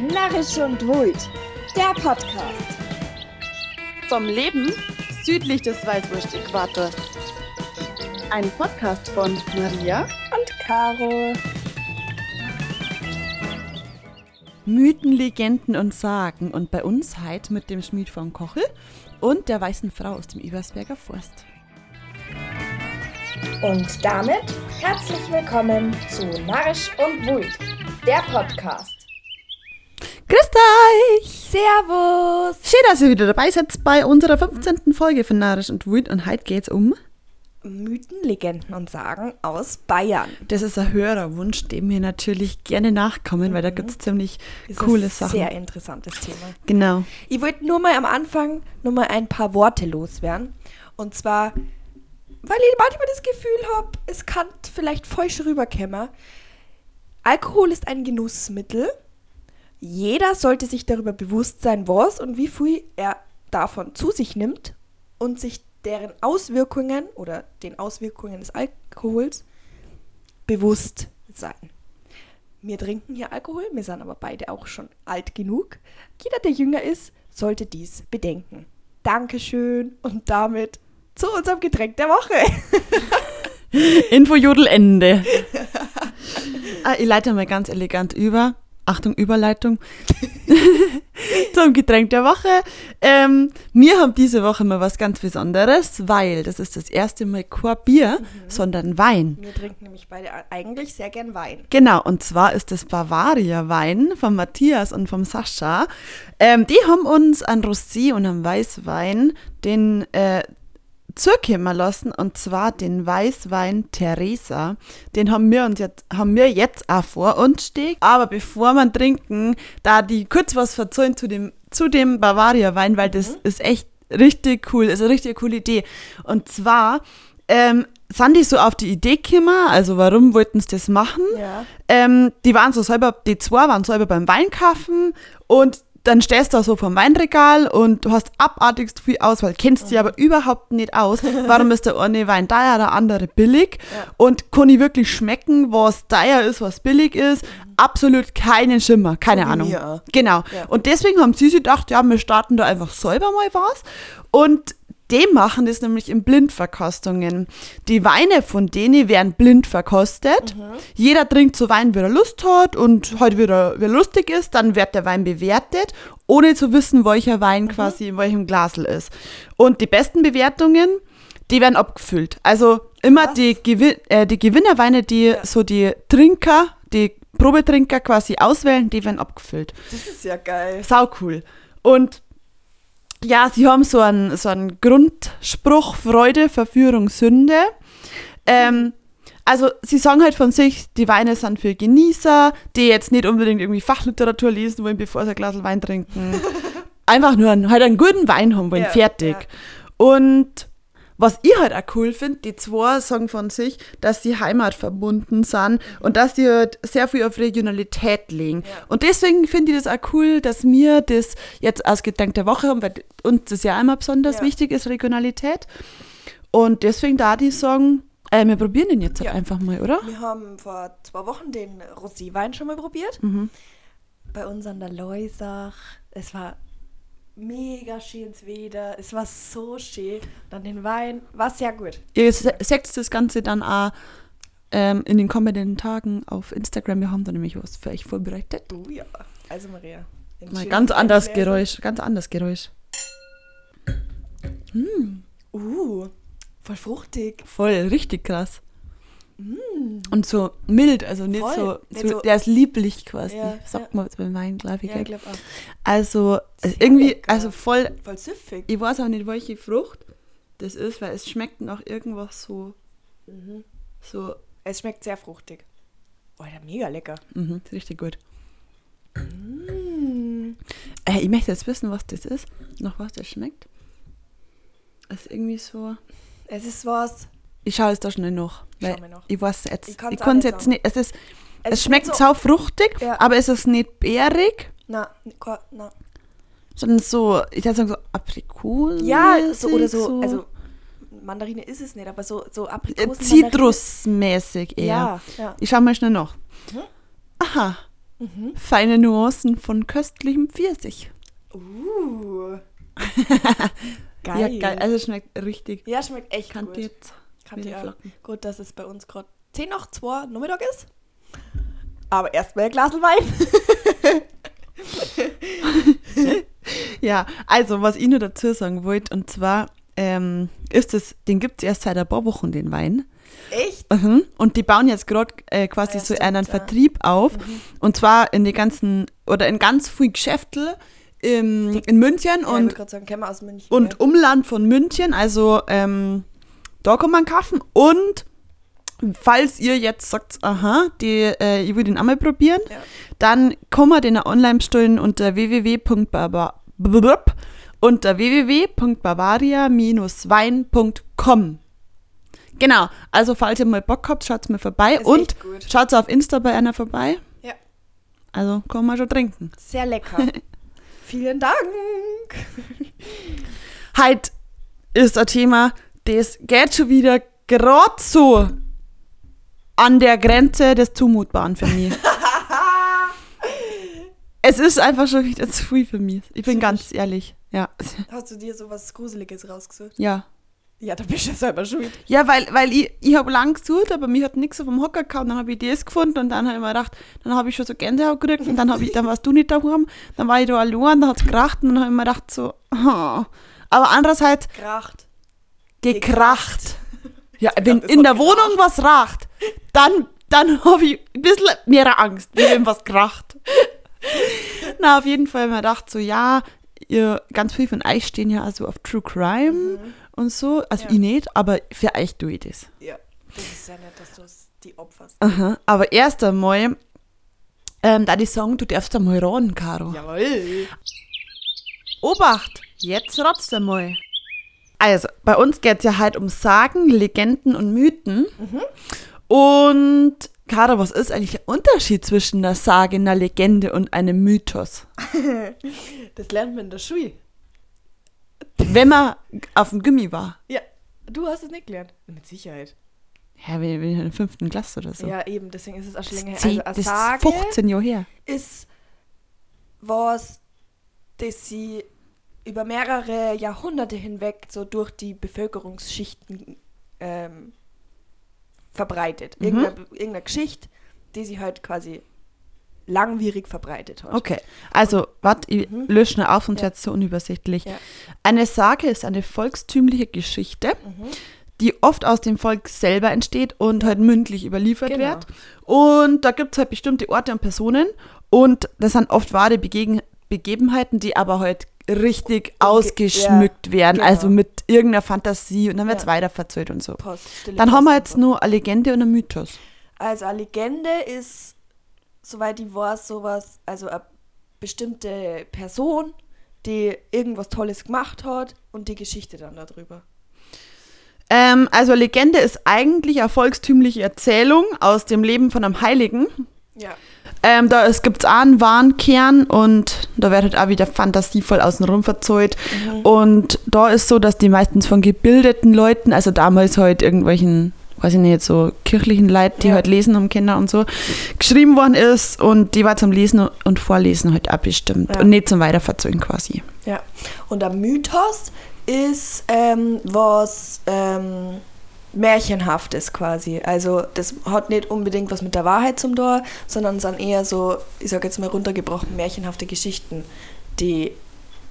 Narrisch und Wult, der Podcast. Vom Leben südlich des Weißwurst-Äquators. Ein Podcast von Maria Und Caro. Mythen, Legenden und Sagen. Und bei uns heute mit dem Schmied von Kochel und der weißen Frau aus dem Ebersberger Forst. Und damit herzlich willkommen zu Narrisch und Wult, der Podcast. Grüßt euch! Servus! Schön, dass ihr wieder dabei seid bei unserer 15. Folge von Narisch und Wut. Und heute geht's um. Mythen, Legenden und Sagen aus Bayern. Das ist ein Hörerwunsch, dem wir natürlich gerne nachkommen, weil da gibt's ziemlich Ist coole ein Sachen. Sehr interessantes Thema. Genau. Ich wollte nur mal am Anfang nur mal ein paar Worte loswerden. Und zwar, weil ich manchmal das Gefühl habe, es kann vielleicht falsch rüberkommen. Alkohol ist ein Genussmittel. Jeder sollte sich darüber bewusst sein, was und wie viel er davon zu sich nimmt und sich deren Auswirkungen oder den Auswirkungen des Alkohols bewusst sein. Wir trinken hier Alkohol, wir sind aber beide auch schon alt genug. Jeder, der jünger ist, sollte dies bedenken. Dankeschön und damit zu unserem Getränk der Woche. Infojodel Ende. ah, ich leite mal ganz elegant über. Achtung, Überleitung. Zum Getränk der Woche. Ähm, wir haben diese Woche mal was ganz Besonderes, weil das ist das erste Mal kein Bier, sondern Wein. Wir trinken nämlich beide eigentlich sehr gern Wein. Genau, und zwar ist das Bavaria Wein von Matthias und vom Sascha. Ähm, die haben uns an Rosé und am Weißwein den äh, zukommen lassen, und zwar den Weißwein Theresa. Den haben wir uns jetzt, haben wir jetzt auch vor uns stehen. Aber bevor wir trinken, da die kurz was verzeihen zu dem, zu dem Bavaria Wein, weil das ist echt richtig cool, ist eine richtig coole Idee. Und zwar, ähm, sind die so auf die Idee gekommen, also warum wollten sie das machen? Ja. Ähm, die waren so selber, die zwei waren selber beim Weinkaufen und dann stehst du da so vom Weinregal und du hast abartigst viel Auswahl, kennst dich aber überhaupt nicht aus. Warum ist der eine Wein teuer, der andere billig? Und kann ich wirklich schmecken, was teuer ist, was billig ist? Absolut keinen Schimmer, keine So Ahnung. Genau. Ja. Und deswegen haben sie sich gedacht, ja, wir starten da einfach selber mal was. Und die machen das nämlich in Blindverkostungen. Die Weine von denen werden blind verkostet. Jeder trinkt so Wein, wie er Lust hat und halt wieder, wie er lustig ist. Dann wird der Wein bewertet, ohne zu wissen, welcher Wein quasi in welchem Glasel ist. Und die besten Bewertungen, die werden abgefüllt. Also immer die, Gewin äh, die Gewinnerweine, die so die Trinker, die Probetrinker quasi auswählen, die werden abgefüllt. Das ist ja geil. Sau cool. Und ja, sie haben so einen, so einen Grundspruch, Freude, Verführung, Sünde. Ähm, also sie sagen halt von sich, die Weine sind für Genießer, die jetzt nicht unbedingt irgendwie Fachliteratur lesen wollen, bevor sie ein Glas Wein trinken. Einfach nur einen, halt einen guten Wein haben wollen, Ja, fertig. Und was ich halt auch cool finde, die zwei sagen von sich, dass sie heimatverbunden sind und dass sie halt sehr viel auf Regionalität legen. Und deswegen finde ich das auch cool, dass wir das jetzt als Gedanke der Woche haben, weil uns das ja einmal besonders Ja. wichtig ist, Regionalität. Und deswegen da die sagen, äh, wir probieren den jetzt halt Ja. einfach mal, oder? Wir haben vor zwei Wochen den Roséwein schon mal probiert. Mhm. Bei uns an der Leusach. Es war mega schönes Wetter. Es war so schön. Dann den Wein. War sehr gut. Ihr se- seht das Ganze dann auch ähm, in den kommenden Tagen auf Instagram. Wir haben da nämlich was für euch vorbereitet. Du ja. Also Maria. Mal ganz anders Weingläser. Geräusch, ganz anders Geräusch. Uh, voll fruchtig. Voll, richtig krass. Und so mild, also nicht so, so, so- der ist lieblich quasi. Ja, Sagt ja. man beim Wein, glaube ich. Ja, glaube auch. also Sehr irgendwie, lecker. also voll, Voll süffig. ich weiß auch nicht, welche Frucht das ist, weil es schmeckt nach irgendwas so, Mhm. so, Es schmeckt sehr fruchtig. Oh, der mega lecker. mhm, richtig gut. Mm. Äh, ich möchte jetzt wissen, was das ist, nach was das schmeckt. Es ist irgendwie so, Es ist was. Ich schaue es da schnell noch, weil noch. ich weiß jetzt, Ich ich, kann es jetzt sagen. nicht, es ist, es, ist schmeckt sau fruchtig, Ja. aber es ist nicht beerig. Na, ko- na. sondern so, ich würde sagen, so Aprikosen. Ja, so oder so, Also, Mandarine ist es nicht, aber so, so äh, Aprikosen. Zitrusmäßig eher. Ja, ja. Ich schau mal schnell nach. Mhm. Aha, feine Nuancen von köstlichem Pfirsich. Uh. Ja, geil. Also schmeckt richtig Ja, schmeckt echt kantiert. gut. Kann wie ja. Flocken. Gut, dass es bei uns gerade 10 nach 2 Nachmittag ist. Aber erstmal ein Glas Wein. Ja, also was ich nur dazu sagen wollte, und zwar ähm, ist es, den gibt es erst seit ein paar Wochen, den Wein. Echt? Mhm. Und die bauen jetzt gerade äh, quasi Ah ja, so stimmt, einen ja. Vertrieb auf. Und zwar in die ganzen, oder in ganz viel Geschäfte im, in München ja, und, sagen, München. und. Umland von München. Also ähm, da kann man kaufen. Und falls ihr jetzt sagt, aha, die, äh, ich will den einmal probieren, Ja. dann kann man den online bestellen unter www.barba unter www.bavaria-wein.com. Genau, also falls ihr mal Bock habt, schaut mal vorbei und schaut auf Insta bei einer vorbei. Ja. Also kann man schon trinken. Sehr lecker. Vielen Dank. Heute ist ein Thema, das geht schon wieder gerade so an der Grenze des Zumutbaren für mich. es ist einfach schon wieder zu viel für mich. Ich bin ganz ehrlich. Ja. Hast du dir sowas Gruseliges rausgesucht? Ja. Ja, da bist du ja selber schuld. Ja, weil, weil ich, ich habe lang gesucht, aber mir hat nichts auf dem Hocker gehabt. Dann habe ich das gefunden und dann habe ich mir gedacht, dann habe ich schon so Gänsehaut gekriegt und dann, hab ich, dann warst du nicht daheim. Dann war ich da allein, dann hat es geracht und dann habe ich mir gedacht so, oh. aber andererseits Kracht. Gekracht. Ja, wenn in der Wohnung was racht, dann, dann habe ich ein bisschen mehr Angst, wenn was kracht. Na, auf jeden Fall mir gedacht so, ja, ihr, ganz viel von euch stehen ja also auf True Crime und so. Also Ja. ich nicht, aber für euch tue ich das. Ja. Das ist ja nett, dass du es die opferst. Aha. Aber erst einmal, ähm, da die sagen, du darfst einmal raten, Caro. Jawohl. Obacht, jetzt ratst du einmal. Also, bei uns geht es ja halt um Sagen, Legenden und Mythen. Und, Caro, was ist eigentlich der Unterschied zwischen einer Sage, einer Legende und einem Mythos? Das lernt man in der Schule. Wenn man auf dem Gummi war. Ja. Du hast es nicht gelernt. Mit Sicherheit. Ja, wenn wenn ich in der fünften Klasse oder so. Ja, eben, deswegen ist es auch schon länger her. Also, das eine ist Sage 15 Jahre her. ist was, das sie über mehrere Jahrhunderte hinweg so durch die Bevölkerungsschichten ähm, verbreitet. Mhm. Irgendeine, irgendeine Geschichte, die sie halt quasi langwierig verbreitet hat. Okay, also, warte, ich Mhm. lösche schnell auf, sonst Ja. so unübersichtlich. Ja. Eine Sage ist eine volkstümliche Geschichte, Mhm. die oft aus dem Volk selber entsteht und halt mündlich überliefert Genau. wird. Und da gibt es halt bestimmte Orte und Personen und das sind oft wahre Begegen Begebenheiten, die aber halt richtig ausgeschmückt werden, genau. also mit irgendeiner Fantasie und dann wird es Ja. weiter verzählt und so. Post, Dann haben wir jetzt nur eine Legende und einen Mythos. Also eine Legende ist, soweit ich weiß, sowas, also eine bestimmte Person, die irgendwas Tolles gemacht hat und die Geschichte dann darüber. Ähm, also Legende ist eigentlich eine volkstümliche Erzählung aus dem Leben von einem Heiligen. Ja. Ähm, da gibt es auch einen wahren Kern und da wird halt auch wieder fantasievoll außenrum verzeugt. Und da ist so, dass die meistens von gebildeten Leuten, also damals halt irgendwelchen, weiß ich nicht, so kirchlichen Leuten, die Ja. halt lesen haben Kinder und so, geschrieben worden ist und die war zum Lesen und Vorlesen halt auch bestimmt Ja. und nicht zum Weiterverzeugen quasi. Ja. Und der Mythos ist ähm, was ähm, Märchenhaftes quasi. Also das hat nicht unbedingt was mit der Wahrheit zum Tor, sondern sind eher so, ich sag jetzt mal runtergebrochen, märchenhafte Geschichten, die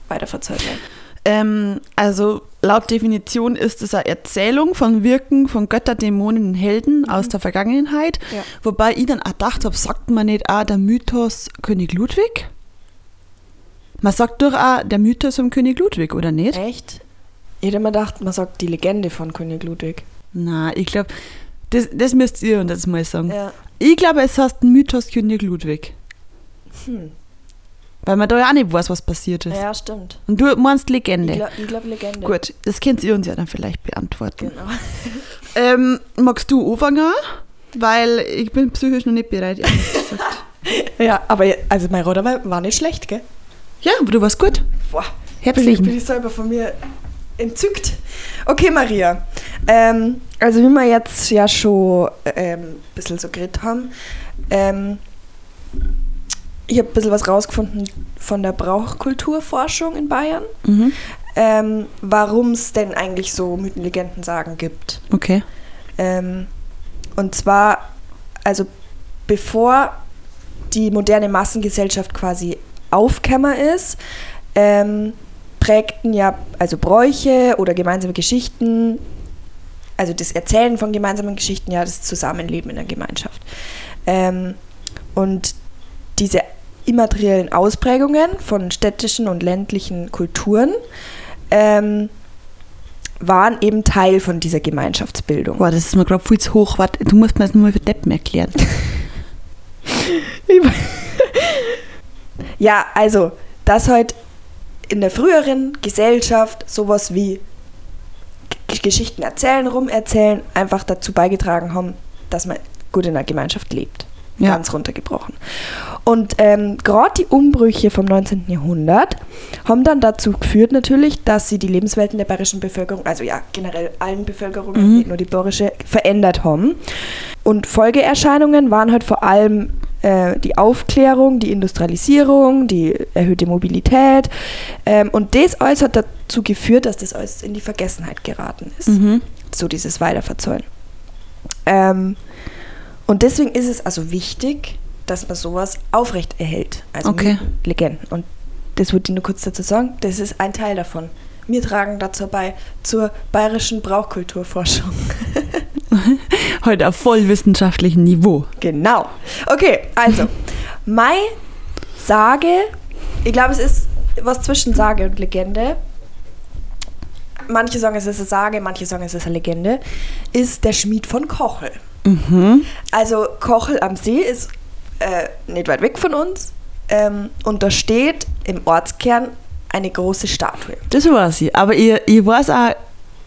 weiterverzeugt werden. Ähm, also laut Definition ist es eine Erzählung von Wirken von Götter, Dämonen und Helden aus der Vergangenheit. Ja. Wobei ich dann auch gedacht habe, sagt man nicht auch der Mythos König Ludwig? Man sagt doch auch der Mythos vom König Ludwig, oder nicht? Echt? Ich hätte mir gedacht, man sagt die Legende von König Ludwig. Na, ich glaube, das, das müsst ihr uns jetzt mal sagen. Ja. Ich glaube, es heißt Mythos König Ludwig. Hm. Weil man da ja auch nicht weiß, was passiert ist. Ja, stimmt. Und du meinst Ich Legende. glaube glaub Legende. Gut, das könnt ihr uns ja dann vielleicht beantworten. Genau. Ähm, magst du anfangen? Weil ich bin psychisch noch nicht bereit, ehrlich gesagt. Ja, aber also mein Roder war, nicht schlecht, gell? ja, aber du warst gut. Boah, ich, Herzlichen. bin ich selber von mir entzückt. Okay, Maria. Ähm, also wie wir jetzt ja schon ähm, ein bisschen so geredet haben, ähm, ich habe ein bisschen was rausgefunden von der Brauchkulturforschung in Bayern, Mhm. ähm, warum es denn eigentlich so Mythen, Legenden, Sagen gibt. Okay. Ähm, und zwar, also bevor die moderne Massengesellschaft quasi aufkämmer ist, ähm, prägten ja also Bräuche oder gemeinsame Geschichten, also das Erzählen von gemeinsamen Geschichten, ja das Zusammenleben in der Gemeinschaft. Ähm, und diese immateriellen Ausprägungen von städtischen und ländlichen Kulturen ähm, waren eben Teil von dieser Gemeinschaftsbildung. Boah, das ist mir gerade viel zu hoch. Warte, du musst mir das nur für Deppen erklären. Ja, also, dass halt in der früheren Gesellschaft sowas wie G Geschichten erzählen, rumerzählen, einfach dazu beigetragen haben, dass man gut in der Gemeinschaft lebt. Ja. Ganz runtergebrochen. Und ähm, gerade die Umbrüche vom 19. Jahrhundert haben dann dazu geführt natürlich, dass sie die Lebenswelten der bayerischen Bevölkerung, also ja generell allen Bevölkerungen, Mhm. nicht nur die bayerische, verändert haben. Und Folgeerscheinungen waren halt vor allem äh, die Aufklärung, die Industrialisierung, die erhöhte Mobilität. Ähm, und das alles hat dazu geführt, dass das alles in die Vergessenheit geraten ist. Mhm. So dieses Weiterverzollen. Ähm, und deswegen ist es also wichtig, dass man sowas aufrecht erhält. Also Okay. Legenden. Und das würde ich nur kurz dazu sagen. Das ist ein Teil davon. Wir tragen dazu bei zur bayerischen Brauchkulturforschung. Heute auf vollwissenschaftlichem Niveau. Genau. Okay, also, Mai Sage, ich glaube, es ist was zwischen Sage und Legende. Manche sagen, es ist eine Sage, manche sagen, es ist eine Legende, ist der Schmied von Kochel. Mhm. Also Kochel am See ist äh, nicht weit weg von uns ähm, und da steht im Ortskern eine große Statue. Das weiß ich. Aber ich, ich weiß auch,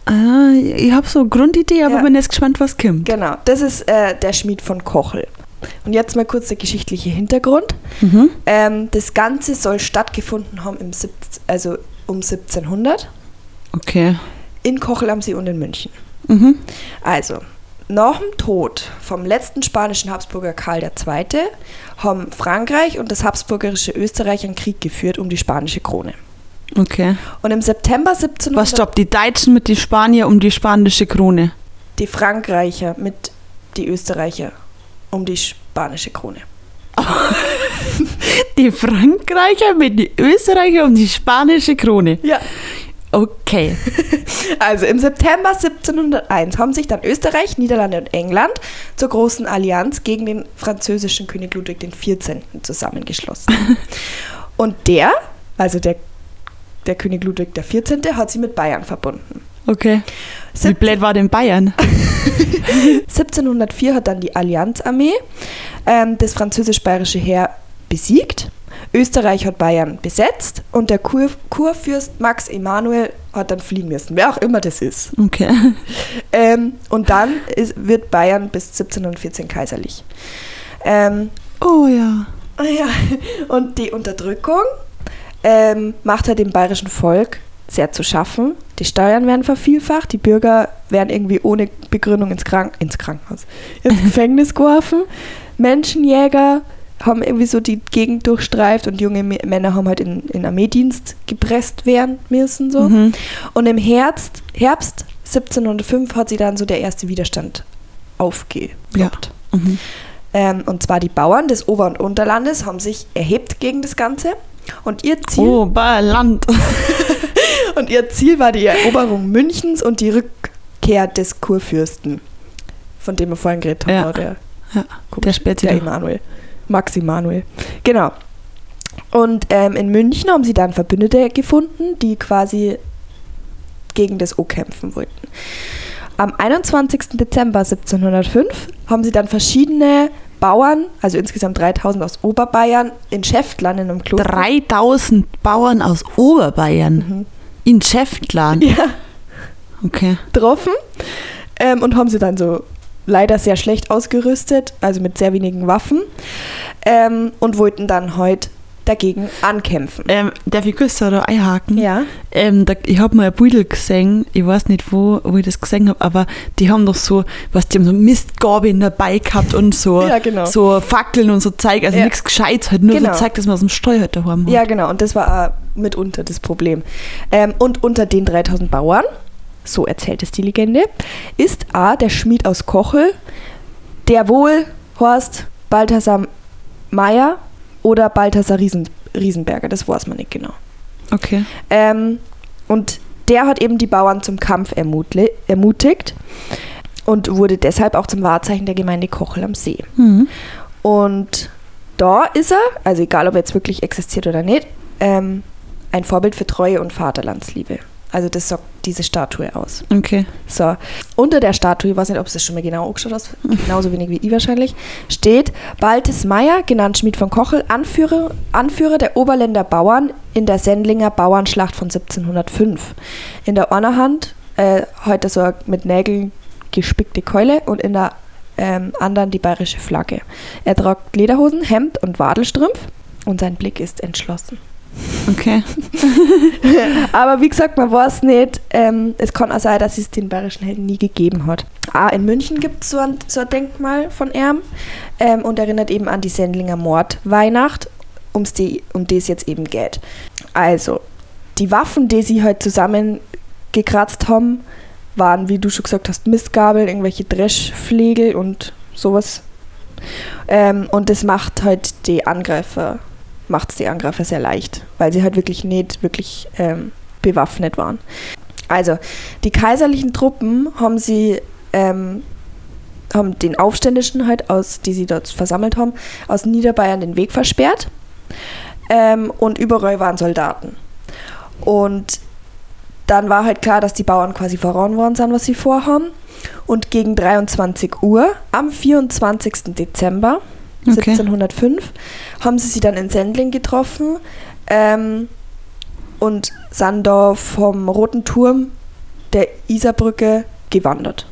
ah, ich habe so eine Grundidee, aber Ja. bin jetzt gespannt, was kommt. Genau, das ist äh, der Schmied von Kochel. Und jetzt mal kurz der geschichtliche Hintergrund. Mhm. Ähm, das Ganze soll stattgefunden haben im 17, also um 1700 Okay. in Kochel am See und in München. Mhm. Also, nach dem Tod vom letzten spanischen Habsburger Karl II. haben Frankreich und das habsburgerische Österreich einen Krieg geführt um die spanische Krone. Okay. Und im September 1700 Was stoppt die Deutschen mit den Spanier um die spanische Krone? die Frankreicher mit die Österreicher um die spanische Krone. Die Frankreicher mit den Österreicher um die spanische Krone. Ja. Okay. Also im September 1701 haben sich dann Österreich, Niederlande und England zur großen Allianz gegen den französischen König Ludwig XIV. zusammengeschlossen. Und der, also der, der König Ludwig XIV., hat sie mit Bayern verbunden. Okay. Wie blöd war denn Bayern? 1704 hat dann die Allianzarmee ähm, das französisch-bayerische Heer besiegt. Österreich hat Bayern besetzt und der Kur Kurfürst Max Emanuel hat dann fliehen müssen, wer auch immer das ist. Okay. Ähm, und dann ist, wird Bayern bis 1714 kaiserlich. Ähm, Oh ja. ja, und die Unterdrückung ähm, macht halt dem bayerischen Volk sehr zu schaffen. Die Steuern werden vervielfacht, die Bürger werden irgendwie ohne Begründung ins, Krank ins Krankenhaus, ins Gefängnis geworfen. Menschenjäger haben irgendwie so die Gegend durchstreift und junge Männer haben halt in, in Armeedienst gepresst werden müssen. So. Mhm. Und im Herbst, Herbst 1705 hat sie dann so der erste Widerstand aufgeploppt. Mhm. Ähm, und zwar die Bauern des Ober- und Unterlandes haben sich erhebt gegen das Ganze. Und ihr, Ziel, Oh, Bayerland. und ihr Ziel war die Eroberung Münchens und die Rückkehr des Kurfürsten, von dem wir vorhin geredet haben. Ja. Der, Ja, der später. der Emanuel. Max Emanuel. Genau. Und ähm, in München haben sie dann Verbündete gefunden, die quasi gegen das O kämpfen wollten. Am 21. Dezember 1705 haben sie dann verschiedene Bauern, also insgesamt 3000 aus Oberbayern, in Schäftlern in einem Kloster. 3000 Bauern aus Oberbayern. In Schäftlan. Ja, Okay. getroffen ähm, und haben sie dann so leider sehr schlecht ausgerüstet, also mit sehr wenigen Waffen ähm, und wollten dann heute dagegen ankämpfen. Ähm, darf ich kurz da einhaken? Ja. Ähm, da, ich habe mal ein Beutel gesehen, ich weiß nicht, wo, wo ich das gesehen habe, aber die haben doch so, was die haben so Mistgabeln dabei gehabt und so, Ja, genau. so Fackeln und so Zeug, also Ja. nichts Gescheites, halt nur Genau. so Zeug, dass man aus dem Steuer halt daheim hat. Ja, genau. Und das war äh, mitunter das Problem. Ähm, und unter den 3000 Bauern, so erzählt es die Legende, ist A, der Schmied aus Kochel, der wohl Horst Balthasar Meyer oder Balthasar Riesen, Riesenberger, das weiß man nicht genau. Okay. Ähm, und der hat eben die Bauern zum Kampf ermutigt und wurde deshalb auch zum Wahrzeichen der Gemeinde Kochel am See. Mhm. Und da ist er, also egal ob er jetzt wirklich existiert oder nicht, ähm, ein Vorbild für Treue und Vaterlandsliebe. Also das sagt diese Statue aus. Okay. So, unter der Statue, ich weiß nicht, ob es das schon mal genau angeschaut hast, genauso wenig wie ich wahrscheinlich, steht Baltes Meyer, genannt Schmied von Kochel, Anführer, Anführer der Oberländer Bauern in der Sendlinger Bauernschlacht von 1705. In der einer Hand äh, heute so eine mit Nägeln gespickte Keule und in der ähm, anderen die bayerische Flagge. Er tragt Lederhosen, Hemd und Wadelstrumpf und sein Blick ist entschlossen. Okay. Aber wie gesagt, man weiß nicht. Ähm, es kann auch sein, dass es den bayerischen Helden nie gegeben hat. Ah, in München gibt es so ein, Denkmal von ihm ähm, und erinnert eben an die Sendlinger Mordweihnacht, um's die, um die es jetzt eben geht. Also, die Waffen, die sie halt zusammengekratzt haben, waren, wie du schon gesagt hast, Mistgabeln, irgendwelche Dreschflegel und sowas. Ähm, und das macht halt die Angreifer macht es die Angreifer sehr leicht, weil sie halt wirklich nicht wirklich ähm, bewaffnet waren. Also, die kaiserlichen Truppen haben sie ähm, haben den Aufständischen halt aus, die sie dort versammelt haben, aus Niederbayern den Weg versperrt. Ähm, und überall waren Soldaten. Und dann war halt klar, dass die Bauern quasi voran worden sind, was sie vorhaben. Und gegen 23 Uhr am 24. Dezember Okay. 1705 haben sie sie dann in Sendling getroffen ähm, und sind da vom Roten Turm der Isarbrücke gewandert.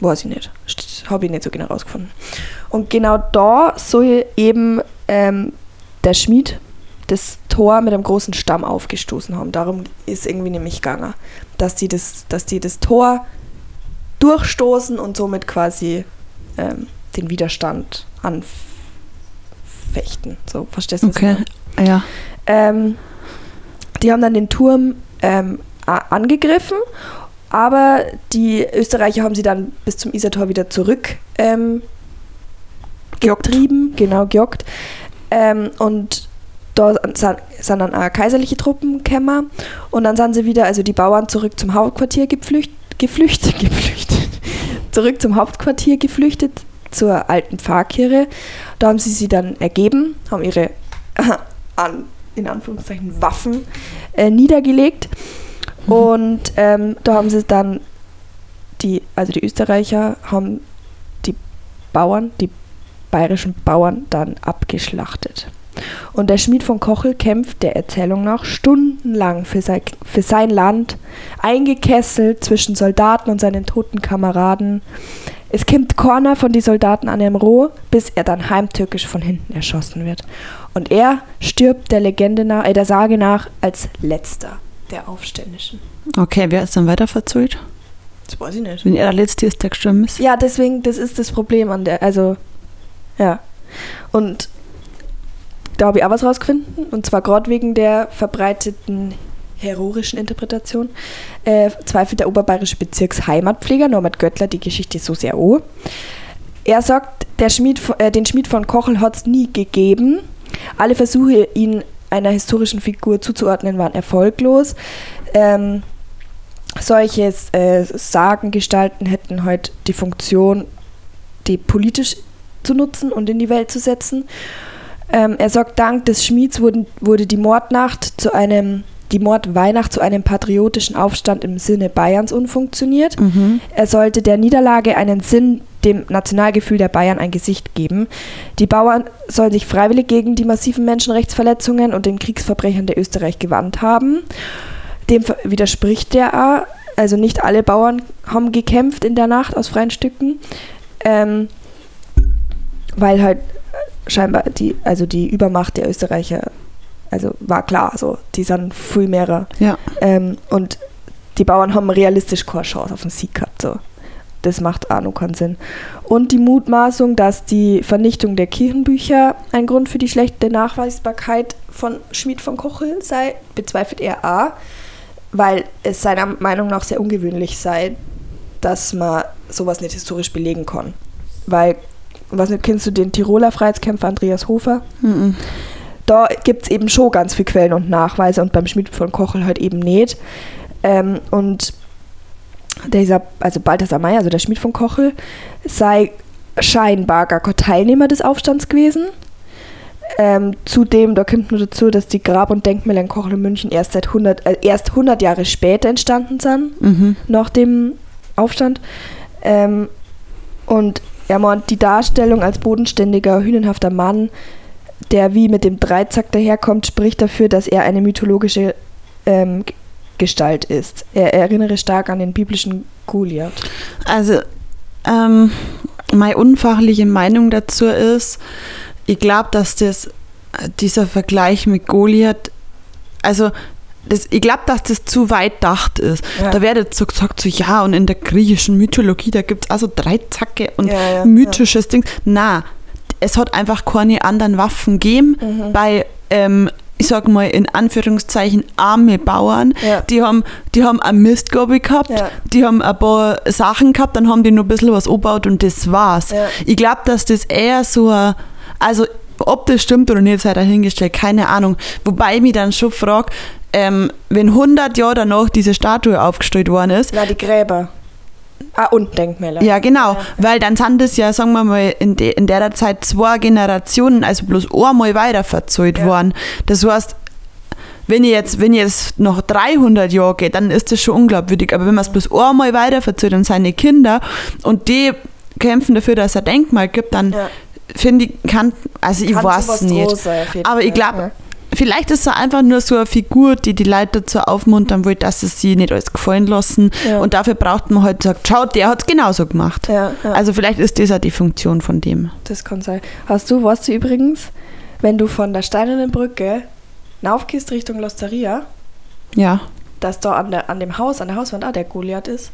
Weiß ich nicht. Habe ich nicht so genau rausgefunden. Und genau da soll eben ähm, der Schmied das Tor mit einem großen Stamm aufgestoßen haben. Darum ist irgendwie nämlich gegangen, dass die das, dass die das Tor durchstoßen und somit quasi ähm, den Widerstand anfechten. So, verstehst du? Okay. Ja. Ähm, die haben dann den Turm ähm, angegriffen, aber die Österreicher haben sie dann bis zum Isertor wieder zurück ähm, getrieben, genau, geockt. Ähm, und da sind, sind dann auch kaiserliche Truppen gekommen und dann sind sie wieder, also die Bauern zurück zum Hauptquartier geflücht, geflüchtet, geflüchtet, zurück zum Hauptquartier geflüchtet, zur alten Pfarrkirche. Da haben sie sie dann ergeben, haben ihre an, in Anführungszeichen Waffen äh, niedergelegt und ähm, da haben sie dann die, also die Österreicher haben die Bauern, die bayerischen Bauern dann abgeschlachtet. Und der Schmied von Kochel kämpft der Erzählung nach stundenlang für sein, für sein Land, eingekesselt zwischen Soldaten und seinen toten Kameraden. Es kommt keiner von den Soldaten an dem Roh, bis er dann heimtückisch von hinten erschossen wird. Und er stirbt der Legende nach, äh, der Sage nach als letzter der Aufständischen. Okay, wer ist dann weiter verzollt? Das weiß ich nicht. Wenn er der Letzte ist, der gestorben ist? Ja, deswegen, das ist das Problem an der, also, ja. Und da habe ich auch was rausgefunden, und zwar gerade wegen der verbreiteten heroischen Interpretation, äh, zweifelt der oberbayerische Bezirksheimatpfleger Norbert Göttler die Geschichte so sehr an. Er sagt, der Schmied, äh, den Schmied von Kochel hat es nie gegeben. Alle Versuche, ihn einer historischen Figur zuzuordnen, waren erfolglos. Ähm, solche äh, Sagengestalten hätten heute die Funktion, die politisch zu nutzen und in die Welt zu setzen. Ähm, er sagt, dank des Schmieds wurden, wurde die Mordnacht zu einem, die Mordweihnacht zu einem patriotischen Aufstand im Sinne Bayerns umfunktioniert. Mhm. Er sollte der Niederlage einen Sinn, dem Nationalgefühl der Bayern ein Gesicht geben. Die Bauern sollen sich freiwillig gegen die massiven Menschenrechtsverletzungen und den Kriegsverbrechern der Österreich gewandt haben. Dem widerspricht der auch. Also nicht alle Bauern haben gekämpft in der Nacht aus freien Stücken, ähm, weil halt scheinbar die, also die Übermacht der Österreicher, also war klar, also die sind viel mehr. Ja. Ähm, und die Bauern haben realistisch keine Chance auf den Sieg gehabt. So. Das macht auch noch keinen Sinn. Und die Mutmaßung, dass die Vernichtung der Kirchenbücher ein Grund für die schlechte Nachweisbarkeit von Schmied von Kochel sei, bezweifelt er auch, weil es seiner Meinung nach sehr ungewöhnlich sei, dass man sowas nicht historisch belegen kann. Weil, was nicht, kennst du den Tiroler Freiheitskämpfer Andreas Hofer? Mhm. Da gibt es eben schon ganz viele Quellen und Nachweise und beim Schmied von Kochel halt eben nicht. Ähm, und dieser, also Balthasar May, also der Schmied von Kochel, sei scheinbar gar kein Teilnehmer des Aufstands gewesen. Ähm, zudem, da kommt nur dazu, dass die Grab- und Denkmäler in Kochel und München erst seit 100, äh, erst 100 Jahre später entstanden sind Mhm. nach dem Aufstand. Ähm, und er meint, die Darstellung als bodenständiger, hünenhafter Mann, der wie mit dem Dreizack daherkommt, spricht dafür, dass er eine mythologische ähm, Gestalt ist. Er erinnere stark an den biblischen Goliath. Also, ähm, meine unfachliche Meinung dazu ist, ich glaube, dass das, dieser Vergleich mit Goliath, also das, ich glaube, dass das zu weit dacht ist. Ja. Da wird jetzt so gesagt, so ja, und in der griechischen Mythologie, da gibt es also Dreizacke und Ja, ja, mythisches Ding. Na, es hat einfach keine anderen Waffen gegeben Mhm. bei, ähm, ich sag mal in Anführungszeichen, arme Bauern. Ja. Die haben, die haben eine Mistgabel gehabt, Ja. die haben ein paar Sachen gehabt, dann haben die noch ein bisschen was angebaut und das war's. Ja. Ich glaube, dass das eher so ein, also ob das stimmt oder nicht, sei dahingestellt, keine Ahnung. Wobei ich mich dann schon frage, ähm, wenn 100 Jahre danach diese Statue aufgestellt worden ist, Na, die Gräber. Ah, und Denkmäler. ja, genau, weil dann sind das ja, sagen wir mal, in, de, in der Zeit zwei Generationen, also bloß einmal weiter verzahlt Ja. worden. Das heißt, wenn ich jetzt, wenn ich jetzt noch 300 Jahre gehe, dann ist das schon unglaubwürdig. Aber wenn man es bloß einmal weiter verzahlt an seine Kinder und die kämpfen dafür, dass es ein Denkmal gibt, dann Ja. finde ich, kann, also ich Kann weiß sowas nicht. jeden Aber ich glaube, Ja. Vielleicht ist es einfach nur so eine Figur, die die Leute dazu aufmuntern will, dass sie sich nicht alles gefallen lassen. Ja. Und dafür braucht man halt sagt, schau, der hat es genauso gemacht. Ja, ja. Also vielleicht ist das auch die Funktion von dem. Das kann sein. Hast du, weißt du übrigens, wenn du von der Steinernen Brücke raufgehst Richtung Losteria, Ja. dass da an, der, an dem Haus, an der Hauswand auch der Goliath ist?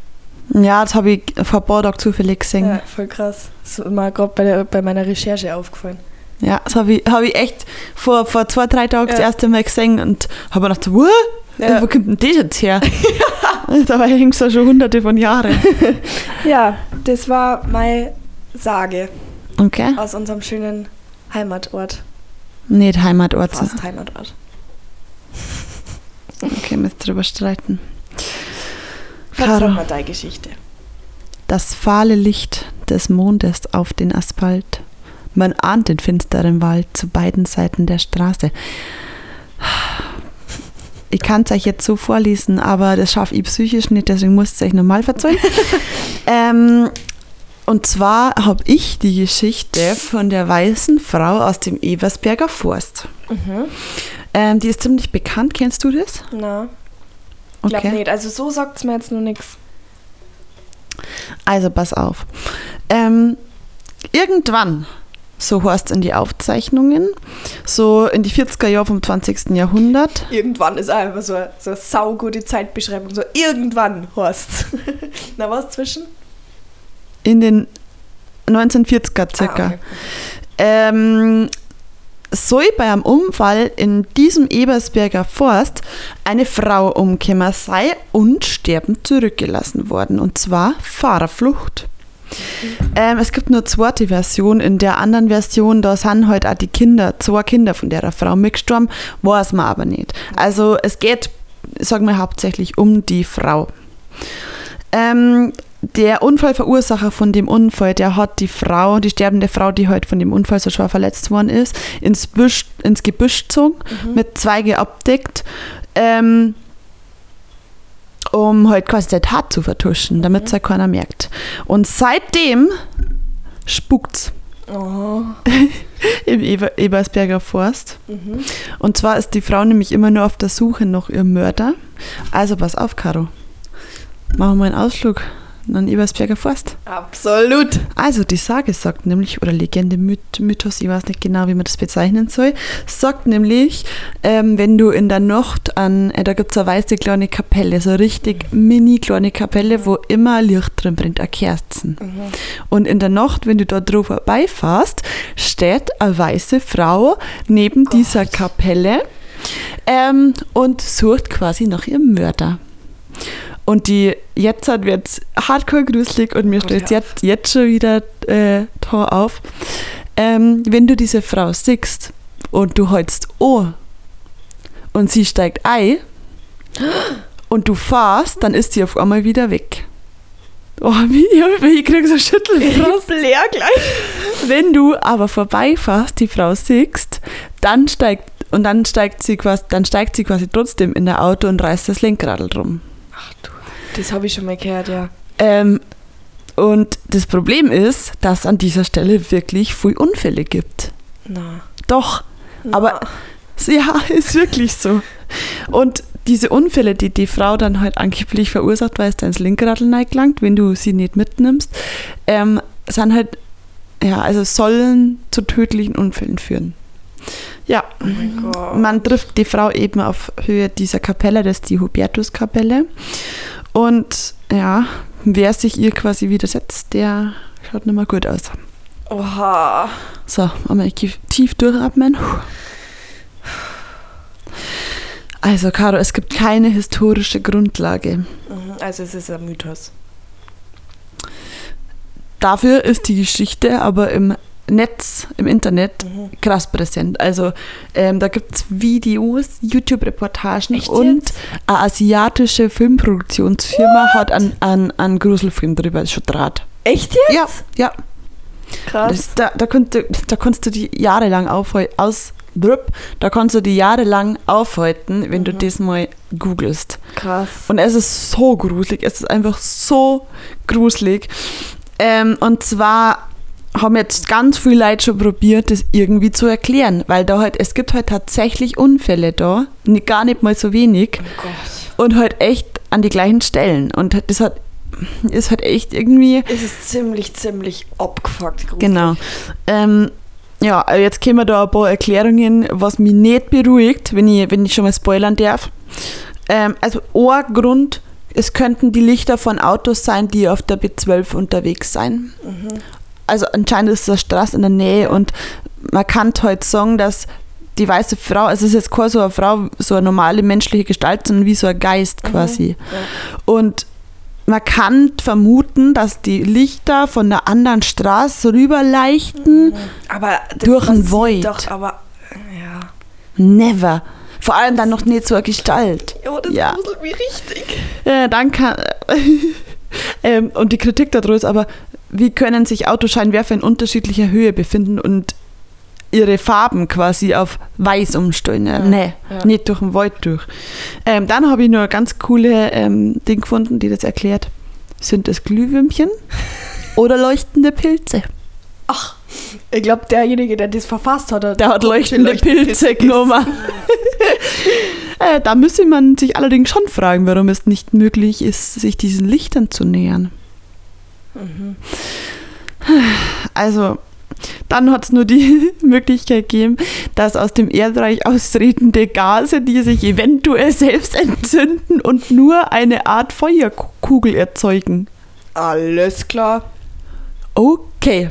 Ja, das habe ich vor ein paar Tagen zufällig gesehen. Ja, voll krass. Das ist mir gerade bei, der- bei meiner Recherche aufgefallen. Ja, das habe ich, hab ich echt vor, vor zwei, drei Tagen das Ja. erste Mal gesehen und habe mir gedacht, What? Ja. wo kommt denn das jetzt her? Dabei hängt es ja schon hunderte von Jahren. Ja, das war meine Sage Okay. aus unserem schönen Heimatort. Nicht Heimatort. Fast Heimatort. Okay, müsst drüber streiten. Caro. mal deine Geschichte. Das fahle Licht des Mondes auf den Asphalt. Man ahnt den finsteren Wald zu beiden Seiten der Straße. Ich kann es euch jetzt so vorlesen, aber das schaffe ich psychisch nicht, deswegen muss ich es euch normal verzeihen. ähm, und zwar habe ich die Geschichte von der weißen Frau aus dem Ebersberger Forst. Mhm. Ähm, die ist ziemlich bekannt, kennst du das? Na, ich glaube nicht. Also so sagt es mir jetzt nur nichts. Also pass auf. Ähm, irgendwann, so heißt es in die Aufzeichnungen, so in die 40er Jahre vom 20. Jahrhundert, Irgendwann ist einfach so eine, so eine saugute Zeitbeschreibung. So irgendwann heißt Na, was zwischen? in den 1940er circa, Ah, okay. ähm, soll bei einem Unfall in diesem Ebersberger Forst eine Frau umgekommen sei und sterbend zurückgelassen worden. Und zwar Fahrerflucht. Ähm, es gibt nur zweite Version. In der anderen Version, da sind halt auch die Kinder, zwei Kinder von der Frau mitgestorben, weiß man aber nicht. Also es geht, sagen wir hauptsächlich um die Frau. Ähm, der Unfallverursacher von dem Unfall, der hat die Frau, die sterbende Frau, die halt von dem Unfall so schwer verletzt worden ist, ins, Büsch, ins Gebüsch gezogen, mit Zweige abdeckt, ähm, um halt quasi der Tat zu vertuschen, damit es halt keiner merkt. Und seitdem spukt's Oh. im Eber, Ebersberger Forst. Mhm. Und zwar ist die Frau nämlich immer nur auf der Suche nach ihrem Mörder. Also pass auf, Caro. Machen wir einen Ausflug an Ebersberger Forst. Absolut. Also die Sage sagt nämlich, oder Legende, Myth, Mythos, ich weiß nicht genau, wie man das bezeichnen soll, sagt nämlich, ähm, wenn du in der Nacht an, äh, da gibt es eine weiße kleine Kapelle, so richtig mini kleine Kapelle, wo immer Licht drin brennt, eine Kerzen. Und in der Nacht, wenn du da drauf vorbeifährst, steht eine weiße Frau neben dieser Kapelle ähm, und sucht quasi nach ihrem Mörder. Und die jetzt wird es hardcore gruselig und mir Gott, stellt ja. jetzt, jetzt schon wieder äh, Tor auf. Ähm, wenn du diese Frau siehst und du holst oh und sie steigt ein und du fahrst, dann ist sie auf einmal wieder weg. Oh, wie, ich krieg so Schüttelfrost. leer gleich. Wenn du aber vorbeifährst, die Frau siehst, dann steigt und dann steigt sie quasi, dann steigt sie quasi trotzdem in der Auto und reißt das Lenkrad drum. Ach du. Das habe ich schon mal gehört, ja. Ähm, und das Problem ist, dass an dieser Stelle wirklich viel Unfälle gibt. Na. Doch, aber ja, ist wirklich so. Und diese Unfälle, die die Frau dann halt angeblich verursacht, weil es da ins Lenkrad gelangt, wenn du sie nicht mitnimmst, ähm, sind halt, ja, also sollen zu tödlichen Unfällen führen. Ja, Oh man trifft die Frau eben auf Höhe dieser Kapelle, das ist die Hubertuskapelle. Und ja, wer sich ihr quasi widersetzt, der schaut nicht mehr gut aus. Oha. So, einmal tief durchatmen. Also, Caro, es gibt keine historische Grundlage. Mhm, Also es ist ein Mythos. Dafür ist die Geschichte aber im Netz, im Internet Mhm. krass präsent. Also ähm, da gibt es Videos, YouTube-Reportagen und eine asiatische Filmproduktionsfirma hat einen an, an Gruselfilm drüber, schon Draht. Echt jetzt? Ja, ja. Krass. Das, da, da, könnt, du- da kannst du die jahrelang aufhalten, aus, da kannst du die jahrelang aufhalten, wenn du Mhm. das mal googelst. Krass. Und es ist so gruselig, es ist einfach so gruselig. Ähm, und zwar haben jetzt ganz viele Leute schon probiert, das irgendwie zu erklären, weil da halt, es gibt halt tatsächlich Unfälle da, gar nicht mal so wenig Oh Gott. und halt echt an die gleichen Stellen. Und das hat, ist halt echt irgendwie, Es ist ziemlich, ziemlich abgefuckt. gruselig. genau. Ähm, ja, jetzt kommen wir da ein paar Erklärungen, was mich nicht beruhigt, wenn ich, wenn ich schon mal spoilern darf. Ähm, also, ein Grund, es könnten die Lichter von Autos sein, die auf der B12 unterwegs sein. Mhm. Also, anscheinend ist der Straße in der Nähe und man kann heute sagen, dass die weiße Frau, also es ist jetzt keine so eine Frau, so eine normale menschliche Gestalt, sondern wie so ein Geist quasi. Und man kann vermuten, dass die Lichter von der anderen Straße rüberleichten. Aber das Durch ein Void. Doch, aber ja. Never. Vor allem dann noch nicht so eine Gestalt. Oh, das Ja. gruselt mich richtig. Ja, dann kann. ähm, und die Kritik darüber ist aber, wie können sich Autoscheinwerfer in unterschiedlicher Höhe befinden und ihre Farben quasi auf weiß umstellen? Ja, nee, ja. nicht durch den Wald durch. Ähm, dann habe ich nur eine ganz coole ähm, Ding gefunden, die das erklärt. Sind es Glühwürmchen oder leuchtende Pilze? Ach, ich glaube, derjenige, der das verfasst hat, Der hat leuchtende Pilze genommen. äh, da müsste man sich allerdings schon fragen, warum es nicht möglich ist, sich diesen Lichtern zu nähern. Mhm. Also, dann hat es nur die Möglichkeit gegeben, dass aus dem Erdreich austretende Gase, die sich eventuell selbst entzünden und nur eine Art Feuerkugel erzeugen. Alles klar. Okay.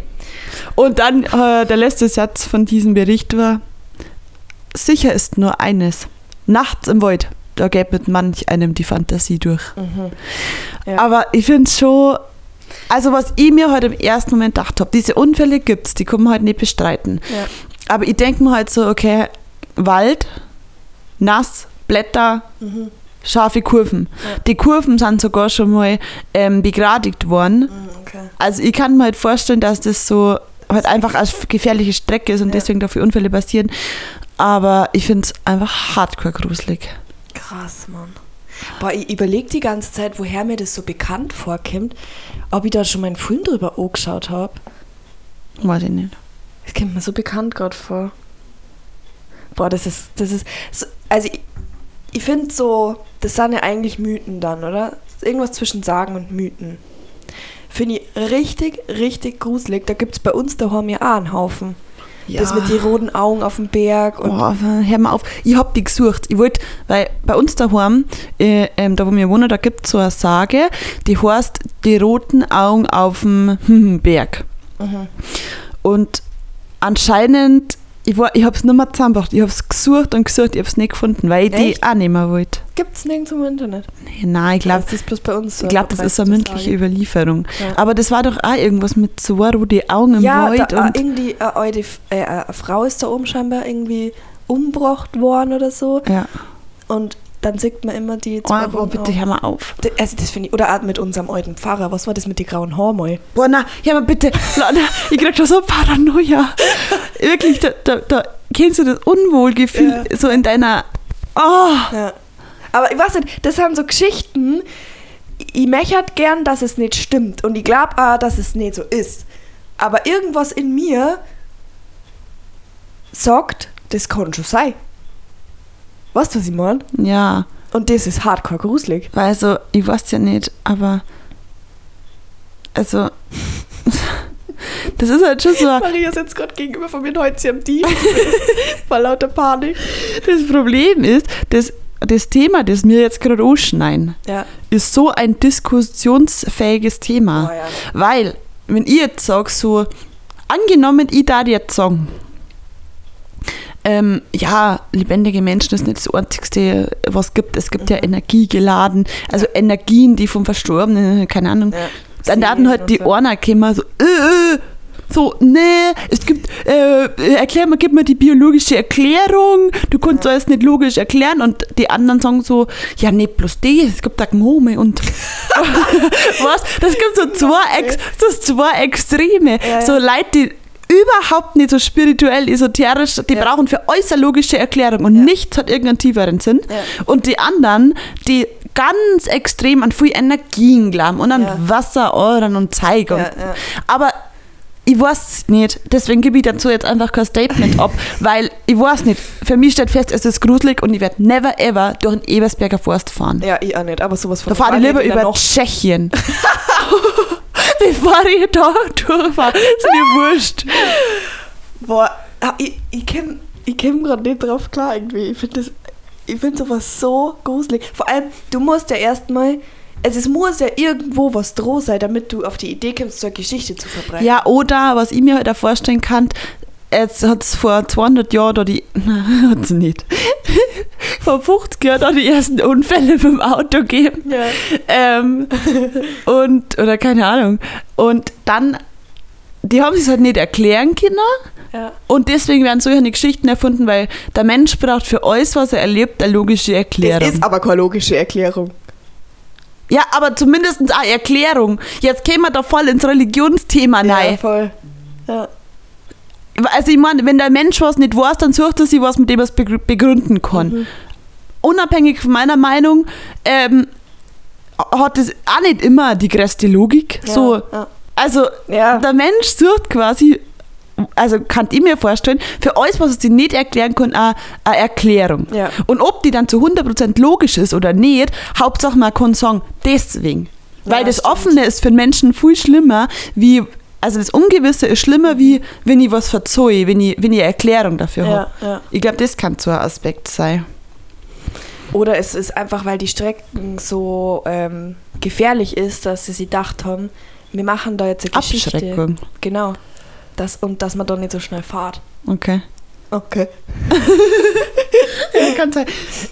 Und dann äh, der letzte Satz von diesem Bericht war: Sicher ist nur eines. Nachts im Wald, da gäbe mit manch einem die Fantasie durch. Mhm. Ja. Aber ich finde es schon. Also, was ich mir heute im ersten Moment gedacht habe, diese Unfälle gibt es, die kann man halt nicht bestreiten. Ja. Aber ich denke mir halt so, okay, Wald, nass, Blätter, Mhm. scharfe Kurven. Ja. Die Kurven sind sogar schon mal ähm, begradigt worden. Mhm, Okay. Also ich kann mir halt vorstellen, dass das so halt einfach als gefährliche Strecke ist und Ja. deswegen dafür Unfälle passieren. Aber ich finde es einfach hardcore gruselig. Krass, Mann. Boah, ich überlege die ganze Zeit, woher mir das so bekannt vorkommt, ob ich da schon mal einen Film drüber angeschaut habe. Weiß ich nicht. Das kommt mir so bekannt gerade vor. Boah, das ist, das ist, so, also ich, ich finde so, das sind ja eigentlich Mythen dann, oder? Irgendwas zwischen Sagen und Mythen. Finde ich richtig, richtig gruselig. Da gibt es bei uns daheim ja auch einen Haufen. Das mit den roten Augen auf dem Berg. Und Oh, hör mal auf. Ich hab die gesucht. Ich wollte, weil bei uns daheim, äh, ähm, da wo wir wohnen, da gibt es so eine Sage, die heißt die roten Augen auf dem Berg. Mhm. Und anscheinend, ich, war, ich hab's nicht mehr zusammengebracht. Ich hab's gesucht und gesucht, ich hab's nicht gefunden, weil ich Echt? die auch nicht mehr wollte. gibt es nirgends im Internet. Nee, Nein, ich glaube, das ist bloß bei uns so. ich glaub, das ist eine mündliche Sage. Überlieferung. Ja. Aber das war doch auch irgendwas mit so rote Augen im Ja, Wald. da, äh, und irgendwie eine, alte F- äh, eine Frau ist da oben scheinbar irgendwie umgebracht worden oder so. ja. Und dann sieht man immer die zwei Oh, roten bitte hör mal auf. D- Also das finde ich, oder auch mit unserem alten Pfarrer, was war das mit den grauen mal? Boah, na, ja, aber bitte, ich krieg da so Paranoia. Wirklich, da, da, da kennst du das Unwohlgefühl so in deiner. Oh, Ja. Aber ich weiß nicht, das sind so Geschichten, ich möchte halt gern, dass es nicht stimmt und ich glaube auch, dass es nicht so ist. Aber irgendwas in mir sagt, das kann schon sein. Weißt du, was ich meine? ja, Und das ist hardcore gruselig. weil also, ich weiß ja nicht, aber. Also. Das ist halt schon so. Maria sitzt gerade gegenüber von mir und heute sie am Tief. Vor lauter Panik. Das Problem ist, dass das Thema, das wir jetzt gerade anschneiden, Ja. ist so ein diskussionsfähiges Thema. Oh ja. Weil, wenn ich jetzt sage, so, angenommen, ich da jetzt sagen, ähm, ja, lebendige Menschen ist nicht das Einzigste, was gibt. Es gibt ja Mhm. Energie geladen, also Energien, die vom Verstorbenen, keine Ahnung. Ja. Dann werden halt die so. Ohren kommen, so, äh, äh, so, nee, es gibt, äh, äh, erklär mal, gib mir die biologische Erklärung, du kannst alles nicht logisch erklären und die anderen sagen so, ja, nicht bloß die, es gibt da Gnome und was, das gibt so zwei, Ex so zwei Extreme, Ja, ja. so Leute, die überhaupt nicht so spirituell, esoterisch, die Ja. brauchen für äußere logische Erklärung und Ja. nichts hat irgendeinen tieferen Sinn. Ja. Und die anderen, die ganz extrem an viel Energien glauben und an. Wasser, Euren und Zeig. Und. Aber ich weiß es nicht. Deswegen gebe ich dazu jetzt einfach kein Statement ab, weil ich weiß nicht. Für mich steht fest, es ist gruselig und ich werde never ever durch den Ebersberger Forst fahren. Ja, ich auch nicht, aber sowas von Da fahre ich lieber er über noch. Tschechien. Bevor ich da durchfahre, ist mir wurscht. Boah, ah, ich, ich komm, ich komm gerade nicht drauf klar irgendwie. Ich finde das, ich finde sowas so gruselig. Vor allem, du musst ja erstmal, also es muss ja irgendwo was droh sein, damit du auf die Idee kommst, so eine Geschichte zu verbreiten. Ja, oder was ich mir halt auch vorstellen kann, jetzt hat es vor 200 Jahren da die, nein, hat es nicht, vor 50 Jahren da die ersten Unfälle mit dem Auto gegeben. Ja. Ähm, und, oder keine Ahnung. Und dann, die haben sich halt nicht erklären können. Ja. Und deswegen werden solche Geschichten erfunden, weil der Mensch braucht für alles, was er erlebt, eine logische Erklärung. Das ist aber keine logische Erklärung. Ja, aber zumindest eine Erklärung. Jetzt kämen wir da voll ins Religionsthema Ja, rein. voll. Ja. Also ich meine, wenn der Mensch was nicht weiß, dann sucht er sich was, mit dem er es begr- begründen kann. Mhm. Unabhängig von meiner Meinung ähm, hat es auch nicht immer die größte Logik. Ja, so, ja. Also Ja. der Mensch sucht quasi, also kann ich mir vorstellen, für alles, was sich nicht erklären kann, eine, eine Erklärung. Ja. Und ob die dann zu 100% logisch ist oder nicht, Hauptsache man kann sagen, deswegen. Weil Ja, das stimmt. Offene ist für den Menschen viel schlimmer, wie, also das Ungewisse ist schlimmer, wie wenn ich was verzeihe, wenn ich, wenn ich eine Erklärung dafür Ja, habe. Ich glaube, das kann so ein Aspekt sein. Oder es ist einfach, weil die Strecken so ähm, gefährlich ist, dass sie sich gedacht haben, wir machen da jetzt eine Geschichte. Abschreckung. Genau. Das, und dass man da nicht so schnell fahrt. Okay. Okay. Ja, kann sein.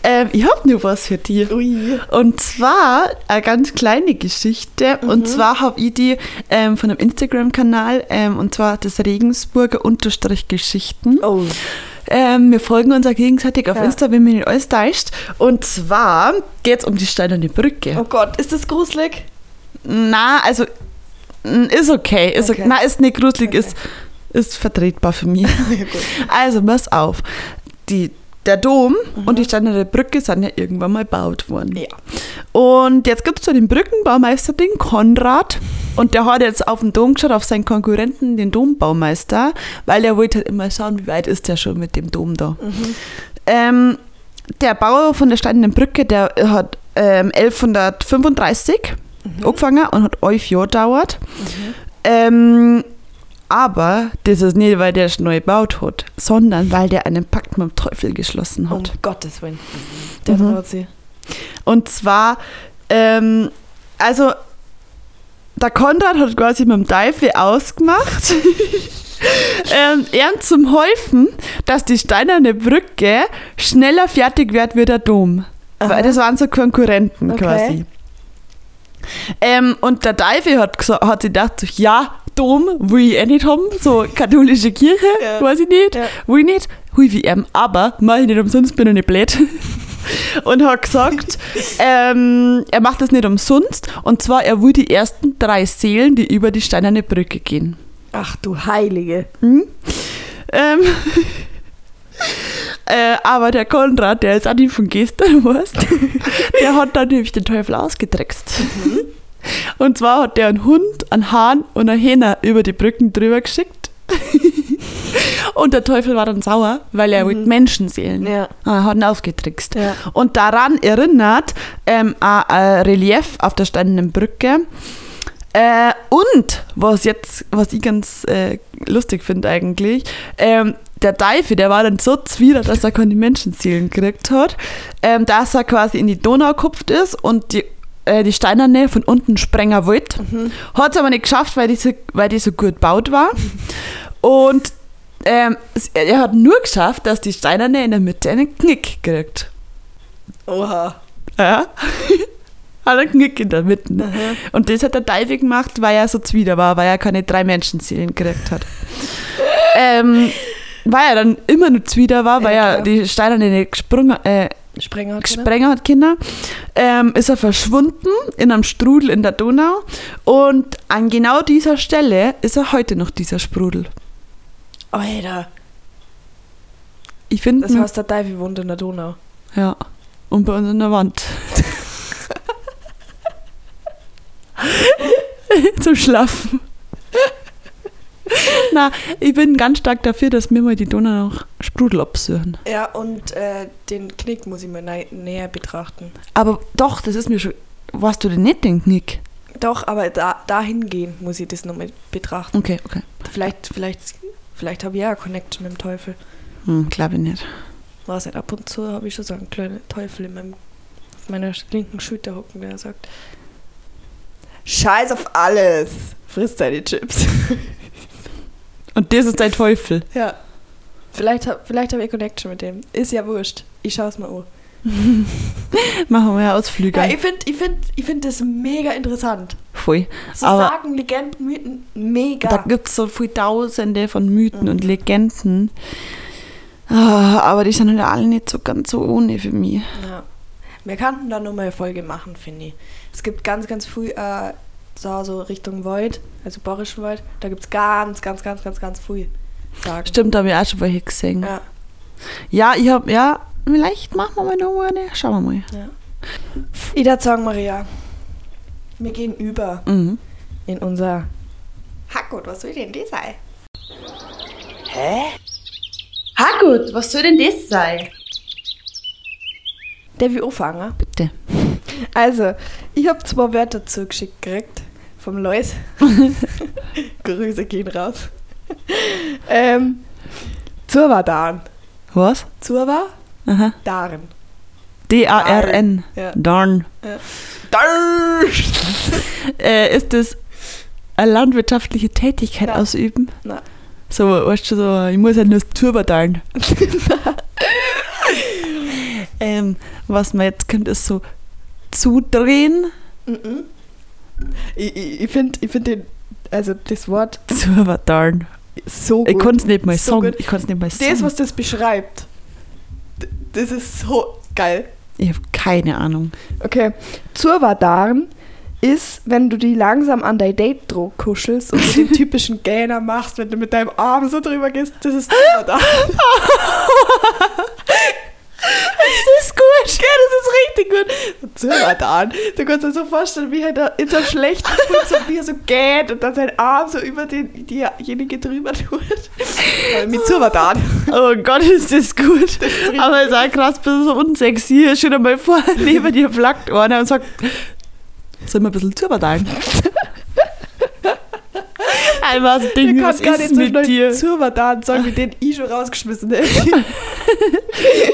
Ähm, ich habe nur was für dich. Ui. Und zwar eine ganz kleine Geschichte. Mhm. Und zwar habe ich die ähm, von einem Instagram-Kanal, ähm, und zwar das Regensburger Unterstrich Geschichten. Oh. Ähm, wir folgen uns auch gegenseitig auf Ja. Insta, wenn mich nicht alles täuscht. Und zwar geht es um die Steinerne Brücke. Oh Gott, ist das gruselig? Na, also ist okay. Ist okay. Okay. Na, ist nicht gruselig, Okay. ist, ist vertretbar für mich. Ja. Also, pass auf. Die, der Dom Mhm. und die Steinerne Brücke sind ja irgendwann mal gebaut worden. Ja. Und jetzt gibt es so den Brückenbaumeister, den Konrad. Und der hat jetzt auf den Dom geschaut, auf seinen Konkurrenten, den Dombaumeister, weil er wollte halt immer schauen, wie weit ist der schon mit dem Dom da. Mhm. Ähm, der Bauer von der Steinernen Brücke, der hat ähm, 1135 angefangen und hat elf Jahre gedauert. Ähm, aber das ist nicht, weil der es neu gebaut hat, sondern weil der einen Pakt mit dem Teufel geschlossen Um hat. Gottes Willen. Der Mhm. traut sie. Und zwar, ähm, also der Konrad hat quasi mit dem Teufel ausgemacht, ähm, ihm zum Helfen, dass die steinerne Brücke schneller fertig wird wie der Dom. Weil das waren so Konkurrenten Okay. quasi. Ähm, und der Teufel hat, hat sich gedacht, ja, Dom will ich eh nicht haben, so katholische Kirche, Ja. weiß ich nicht, Ja. will ich nicht, hui wie ihm, aber mach ich nicht umsonst, bin ich nicht blöd. und hat gesagt, ähm, er macht das nicht umsonst, und zwar, er will die ersten drei Seelen, die über die steinerne Brücke gehen. Ach du Heilige. Ähm, äh, aber der Konrad, der ist auch nicht von gestern, weißt der hat dann nämlich den Teufel ausgetrickst. Und zwar hat der einen Hund, einen Hahn und eine Hähne über die Brücken drüber geschickt. und der Teufel war dann sauer, weil er mit Menschenseelen Ja. Ah, hat ihn ausgetrickst. Ja. Und daran erinnert ähm, ein, ein Relief auf der steinenden Brücke. Äh, und was jetzt, was ich ganz äh, lustig finde eigentlich, ähm, der Teufel, der war dann so zwider, dass er keine Menschenseelen gekriegt hat, ähm, dass er quasi in die Donau gekupft ist und die, äh, die Steinerne von unten sprengen wollte. Hat es aber nicht geschafft, weil die so, weil die so gut gebaut war. Und ähm, er hat nur geschafft, dass die Steinerne in der Mitte einen Knick kriegt. Oha. Ja. Hat einen Knick in der Mitte. Und das hat der Teufel gemacht, weil er so zwider war, weil er keine drei Menschenseelen gekriegt hat. ähm, weil er dann immer nur zwider war, weil Ja, er die Steinerne nicht gesprungen, äh, Sprenger hat gesprengt hat, Kinder, ähm, ist er verschwunden in einem Strudel in der Donau. Und an genau dieser Stelle ist er heute noch dieser Sprudel. Alter. Ich finde, Das heißt, der Teufel wohnt in der Donau. ja, und bei uns an der Wand. Zum Schlafen. Na, ich bin ganz stark dafür, dass wir mal die Donau noch Sprudel absuchen. Ja, und äh, den Knick muss ich mir nä näher betrachten. Aber doch, das ist mir schon. Warst du denn nicht den Knick? Doch, aber da, dahin gehen muss ich das nochmal betrachten. Okay, okay. Vielleicht, vielleicht, vielleicht habe ich ja eine Connection mit dem Teufel. Hm, glaube ich nicht. Weiß nicht, ab und zu habe ich schon so einen kleinen Teufel in meinem, auf meiner linken Schulter hocken, der sagt: Scheiß auf alles! Frisst deine Chips. Und das ist dein Teufel. ja. Vielleicht, vielleicht habe ich Connection mit dem. Ist ja wurscht. Ich schaue es mal an. Machen wir ja Ausflüge. Ja, ich finde ich find, ich find das mega interessant. Voll. So Aber Sagen, Legenden, Mythen, mega. da gibt es so viele Tausende von Mythen und Legenden. Ah, aber die sind halt alle nicht so ganz so ohne für mich. Ja. Wir könnten da nochmal eine Folge machen, finde ich. Es gibt ganz, ganz viel, äh, so, so Richtung Wald, also Bayerischen Wald, da gibt es ganz, ganz, ganz, ganz, ganz viel Sagen. Stimmt, da habe ich auch schon welche gesehen. Ja, Ja, ich habe, ja, vielleicht machen wir mal noch eine. Schauen wir mal. ja. Ich würde sagen, Maria, wir gehen über Mhm. in unser Hackgut, was soll denn das sein? Ha gut, was soll denn das sein? Der will anfangen. Bitte. Also, ich habe zwei Wörter zugeschickt gekriegt vom Lois. Grüße gehen raus. ähm, Zurwadan. Was? Zurwa? Aha. Darn. D-A-R-N. Ja. Darn. Darn! Äh, ist das eine landwirtschaftliche Tätigkeit Ja. ausüben? Nein. So, weißt du, so, ich muss ja nur das Turbadaln. ähm, was man jetzt könnte, ist so zudrehen. Mhm. Ich, ich, ich finde ich find den, also das Wort Turbadaln. so Ich gut. konnte es nicht mal So sagen. Ich konnte nicht mal sagen. das, was das beschreibt, das ist so geil. ich habe keine Ahnung. Okay, Zurwadarn ist, wenn du die langsam an dein Date druck kuschelst und den typischen Gähner machst, wenn du mit deinem Arm so drüber gehst, das ist Zurwadarn. Das ist gut. Ja, das ist richtig gut. Zurwadarn. Du kannst dir so vorstellen, wie er da in so einem schlechten Fuß so, wie er so geht und dann sein Arm so über den, diejenige drüber tut. Äh, Mit Zurwadarn. Oh Gott, ist das gut. Aber es ist auch krass, du so unsexy. Stell dir mal vor, neben dir flackt einer und sagt, Sollen wir ein bisschen zuberteilen? Einmal so Ding, Ich kann was gar ist nicht so mit schnell dir? Zurvertan sagen, mit denen ich schon rausgeschmissen hätte.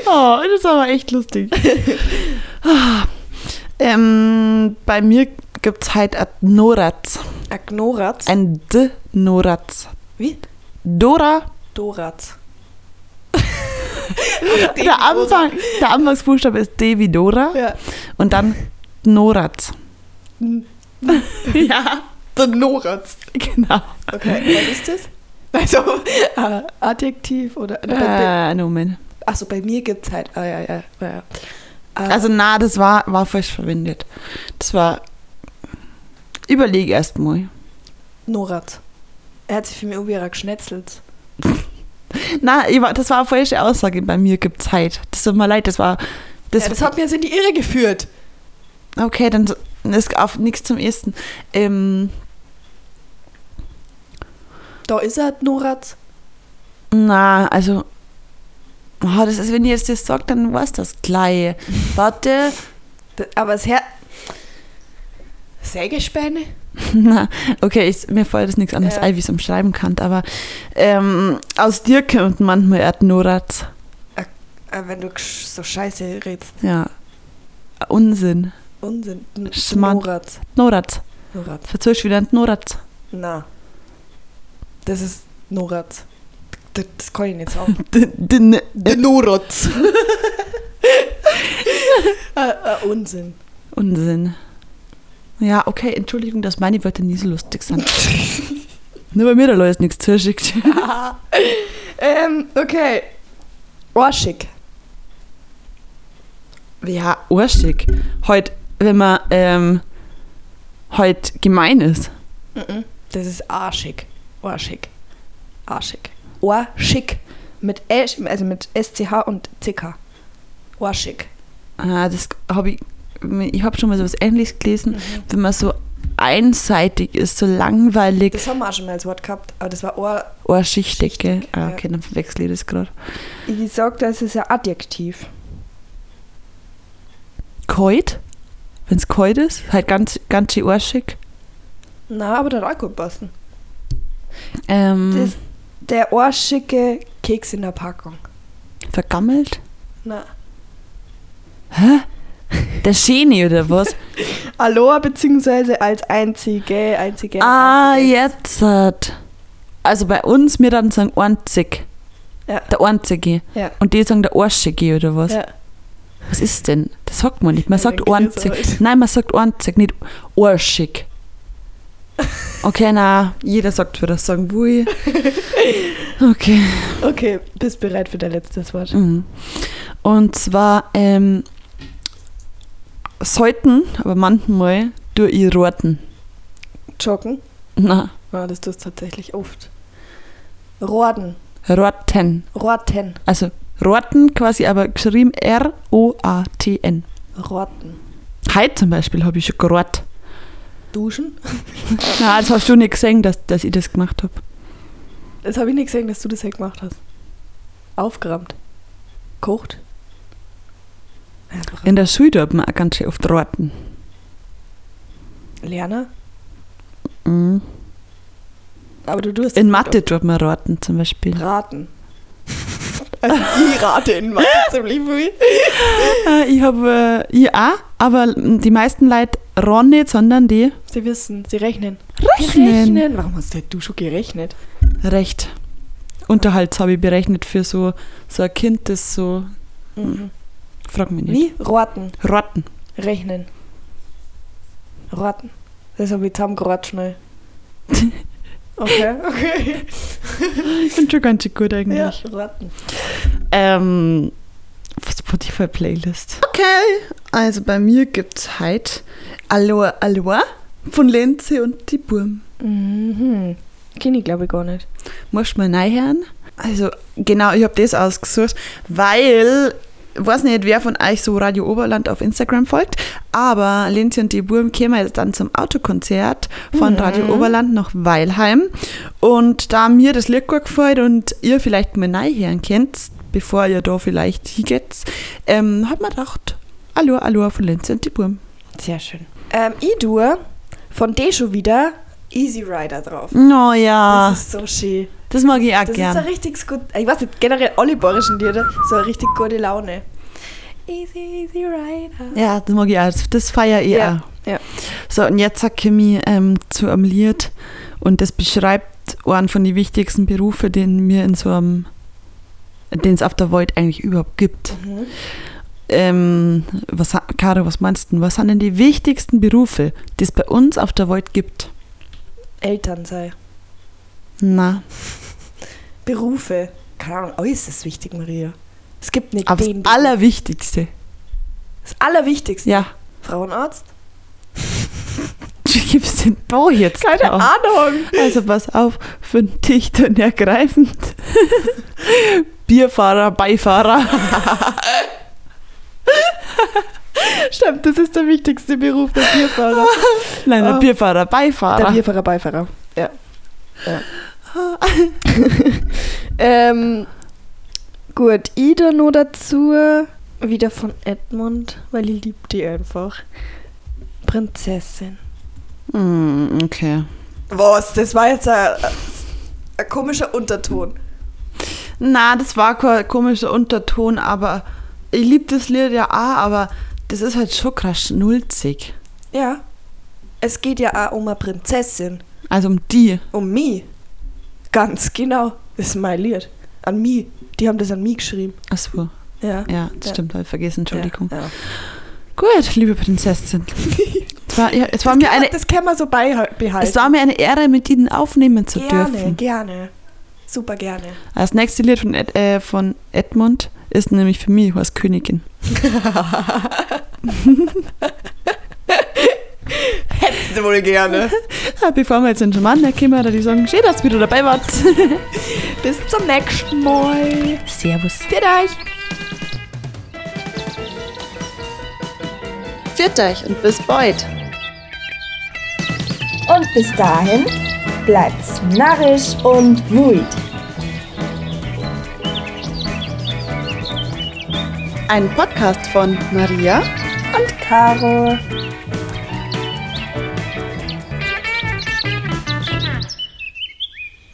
Oh, das ist aber echt lustig. Ähm, bei mir gibt es halt ein Noratz. Agnoratz. Ein D-Noratz. Wie? Dora, Doratz. der, Anfang, der Anfangsbuchstabe ist D wie Dora Ja. und dann Noratz. ja, Der Noratz. genau. Okay, was ist das? Also, äh, Adjektiv oder. Äh, Nomen. Achso, bei mir gibt es halt. Ah, ja, ja. ja, ja. Äh, Also na, das war, war falsch verwendet. Das war. Überlege erst mal. Norat. Er hat sich für mich irgendwie geschnetzelt. Na, ich war- das war eine falsche Aussage. Bei mir gibt es Zeit. Das tut mir leid, das war. Das, ja, das hat mir jetzt in die Irre geführt. okay, dann ist auf nichts zum Ersten. Ähm, Da ist er, Norat. na, also. Oh, das ist, wenn ich jetzt das sage, dann war es das gleich. Warte. Aber das Her. Sägespäne? Na, okay, ich, mir fällt das nichts anderes Ja. ein, wie ich es umschreiben kann. Aber ähm, aus dir kommt manchmal Erdnoratz. Äh, wenn du so scheiße redst. Ja. Unsinn. Unsinn. Schmarrn. Norat. Noratz. Norat. Verzeihst wieder ein Noratz. Na. Das ist Norat. Das, das kann ich nicht sagen. Der Norat. äh, äh, Unsinn. Unsinn. Ja, okay, Entschuldigung, dass meine Wörter nie so lustig sind. Nur bei mir da Leute nichts zuschickt. ähm, okay. Arschig. Ja, arschig. Heute, wenn man ähm, heute gemein ist. Das ist arschig. Arschig. Arschig. Arschig. Mit S, also mit SCH und CK. Arschig. Ah, das habe ich. Ich habe schon mal so was Ähnliches gelesen, Mhm. wenn man so einseitig ist, so langweilig, Das haben wir auch schon mal als Wort gehabt, aber das war Ohr. ohrschichtig. gell? Ah, ja. okay, dann verwechsel ich das gerade. Ich sag, das ist ein Adjektiv. Kalt, wenn es kalt ist, halt ganz, ganz schön arschig. Na, aber der hat auch gut passen. Ähm, Das der arschige Keks in der Packung. vergammelt. Na. Hä? Der Schäni oder was? Aloha beziehungsweise als einzige, einzige. ah, einziges. jetzt. hat- Also bei uns, wir dann sagen einzig. Ja. Der einzige. Ja. Und die sagen der Arschige oder was? Ja. Was ist denn? Das sagt man nicht. Man sagt einzig. Nein, man sagt einzig, nicht arschig. Okay, na, jeder sagt, wie das sagen will. Okay. Okay, bist bereit für dein letztes Wort? Mhm. Und zwar ähm, sollten, aber manchmal, durch ihr roten. Joggen. Na, Ja, das tust du tatsächlich oft. Rorden. roten. Roten. Also roten quasi, aber geschrieben R-O-A-T-N. Roten. Heute zum Beispiel habe ich schon gerot. Duschen. Na, das hast du nicht gesehen, dass, dass ich das gemacht habe. Das habe ich nicht gesehen, dass du das ja gemacht hast. Aufgeräumt. Kocht. In der Schule tut man auch ganz schön oft roten. Lerner. Mhm. Aber du tust In Mathe tut man roten zum Beispiel. raten. Also ich rate in Mathe ziemlich viel. Äh, ich habe, äh, auch, aber die meisten Leute ron nicht, sondern die Sie wissen, sie rechnen. rechnen. Warum hast du schon gerechnet? Recht. Unterhalts habe ich berechnet für so, so ein Kind, das so, Mhm. frag mich nicht. Wie? Roten. Rotten. Rechnen. Roten. Das habe ich zusammengerot schnell. Okay, okay. Ich bin schon ganz schön gut Ja, eigentlich. roten. Ähm, Spotify-Playlist. Okay, also bei mir gibt es heute Aloha Aloha von Lenze und die Burm. Mhm. Kenne ich glaube ich gar nicht. Musst du mal reinhören? Also, genau, ich habe das ausgesucht, weil, ich weiß nicht, wer von euch so Radio Oberland auf Instagram folgt, aber Linzi und die Burm kämen jetzt dann zum Autokonzert von Mhm. Radio Oberland nach Weilheim. Und da mir das Lied gut gefällt und ihr vielleicht mal reinhören könnt, bevor ihr da vielleicht hingeht, ähm, hat man gedacht, Hallo, Hallo von Linzi und die Burm. Sehr schön. Ähm, tue von D schon wieder Easy Rider drauf. Oh ja, Das ist so schön. das mag ich auch Das ist gern. so richtig gut. Ich weiß nicht, generell alle bayerischen Lieder, so eine richtig gute Laune. Easy, easy rider. Ja, das mag ich auch. Das feiere ich Ja, auch. ja. So, und jetzt sag ich ähm, zu einem Lied und das beschreibt einen von den wichtigsten Berufen, den wir in so einem, den es auf der Welt eigentlich überhaupt gibt. Mhm. Ähm, was, Caro, was meinst du? Was sind denn die wichtigsten Berufe, die es bei uns auf der Welt gibt? Eltern sei. Na, Berufe. Keine Ahnung, alles ist wichtig, Maria. Es gibt nicht aber den das. Allerwichtigste. Das Allerwichtigste. Ja, Frauenarzt? wie gibst denn da jetzt? Keine drauf? Ahnung. Also pass auf, für dicht und ergreifend. Bierfahrer, Beifahrer. Stimmt, das ist der wichtigste Beruf, der Bierfahrer. Nein, der Ah. Bierfahrer, Beifahrer. Der Bierfahrer, Beifahrer. Ja. ja. ähm, gut, Ida nur dazu. Wieder von Edmund, weil ich liebe die einfach. Prinzessin. Hm, okay. Was? Das war jetzt ein, ein komischer Unterton. Na, das war kein komischer Unterton, aber ich liebe das Lied ja auch, aber das ist halt schon krass schnulzig. Ja. Es geht ja auch um eine Prinzessin. Also um die. Um mich. Ganz genau. Das ist mein Lied. An mich. Die haben das an mich geschrieben. Achso, Ja. ja, das Ja. stimmt, habe ich vergessen, Entschuldigung. Ja, ja. Gut, liebe Prinzessin. es war, ja, es war Das, mir kann, eine, das kann man so beibehalten. es war mir eine Ehre, mit Ihnen aufnehmen zu gerne, dürfen. gerne. Super gerne. Das nächste Lied von, Ed, äh, von Edmund ist nämlich für mich als Königin. Hättest du wohl gerne. Ja, bevor wir jetzt in Schaman kommen, da die sagen, schön, dass ihr wieder dabei wart. Bis zum nächsten Mal. Servus. Für euch. Viert euch und bis bald. Und bis dahin bleibt's narrisch und wüt. Ein Podcast von Maria Und Caro.